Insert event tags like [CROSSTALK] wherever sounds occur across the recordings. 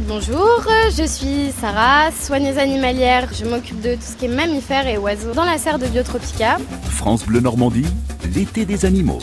Bonjour, je suis Sarah, soigneuse animalière. Je m'occupe de tout ce qui est mammifères et oiseaux dans la serre de Biotropica. France Bleu Normandie, l'été des animaux.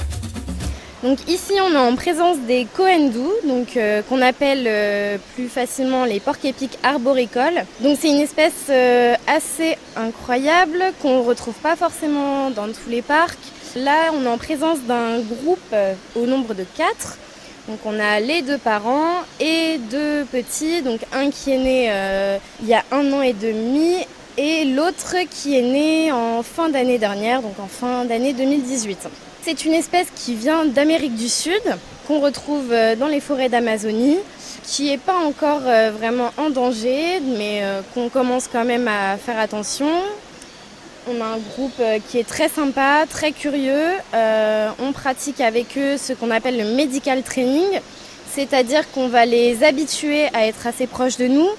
Donc ici on est en présence des cohendous, donc euh, qu'on appelle euh, plus facilement les porcs épics arboricoles. Donc c'est une espèce euh, assez incroyable qu'on ne retrouve pas forcément dans tous les parcs. Là on est en présence d'un groupe au nombre de quatre. Donc on a les deux parents et deux petits, donc un qui est né il y a un an et demi et l'autre qui est né en fin d'année dernière, donc en fin d'année 2018. C'est une espèce qui vient d'Amérique du Sud, qu'on retrouve euh, dans les forêts d'Amazonie, qui n'est pas encore euh, vraiment en danger, mais euh, qu'on commence quand même à faire attention. On a un groupe qui est très sympa, très curieux. on pratique avec eux ce qu'on appelle le medical training, c'est-à-dire qu'on va les habituer à être assez proches de nous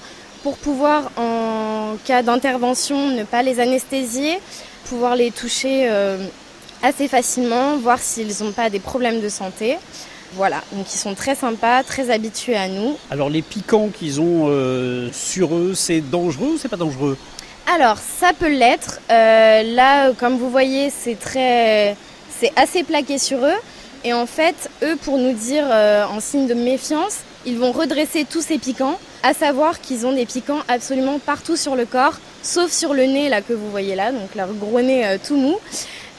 pour pouvoir, en cas d'intervention, ne pas les anesthésier, pouvoir les toucher assez facilement, voir s'ils n'ont pas des problèmes de santé. Voilà, donc ils sont très sympas, très habitués à nous. Alors les piquants qu'ils ont euh, sur eux, c'est dangereux ou c'est pas dangereux? Alors ça peut l'être. Euh, là, comme vous voyez, c'est très, assez plaqué sur eux. Et en fait, eux, pour nous dire euh, en signe de méfiance, ils vont redresser tous ces piquants, à savoir qu'ils ont des piquants absolument partout sur le corps, sauf sur le nez là que vous voyez là, donc leur gros nez tout mou.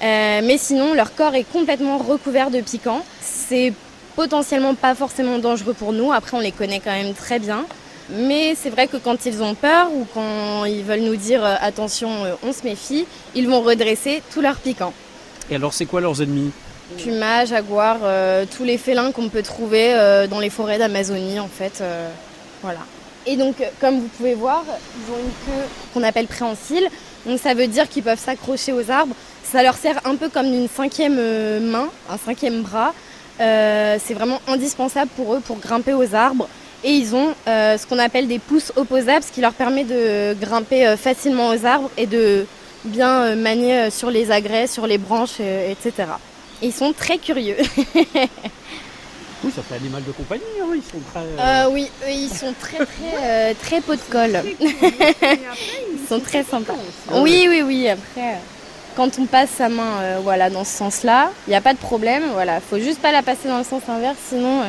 Euh, mais sinon, leur corps est complètement recouvert de piquants. C'est potentiellement pas forcément dangereux pour nous. Après, on les connaît quand même très bien. Mais c'est vrai que quand ils ont peur ou quand ils veulent nous dire euh, attention, euh, on se méfie, ils vont redresser tous leurs piquants. Et alors, c'est quoi leurs ennemis? Pumas, jaguars, tous les félins qu'on peut trouver dans les forêts d'Amazonie, en fait. voilà. Et donc, comme vous pouvez voir, ils ont une queue qu'on appelle préhensile. Donc, ça veut dire qu'ils peuvent s'accrocher aux arbres ça leur sert un peu comme une cinquième euh, main, un cinquième bras. Euh, c'est vraiment indispensable pour eux pour grimper aux arbres. Et ils ont euh, ce qu'on appelle des pousses opposables, ce qui leur permet de grimper facilement aux arbres et de bien manier sur les agrès, sur les branches, etc. Et ils sont très curieux. [LAUGHS] oui, ça fait animal de compagnie, hein, ils sont très... oui, ils sont très très très pot de colle. [LAUGHS] ils sont très sympas. Oui, oui, oui, après quand on passe sa main euh, voilà, dans ce sens-là, il n'y a pas de problème. Voilà, faut juste pas la passer dans le sens inverse, sinon euh,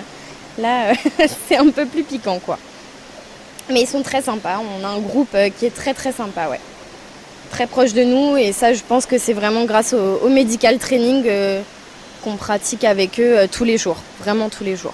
là [LAUGHS] c'est un peu plus piquant quoi. Mais ils sont très sympas. On a un groupe euh, qui est très très sympa, ouais. Très proche de nous et ça, je pense que c'est vraiment grâce au, au medical training qu'on pratique avec eux tous les jours, vraiment tous les jours.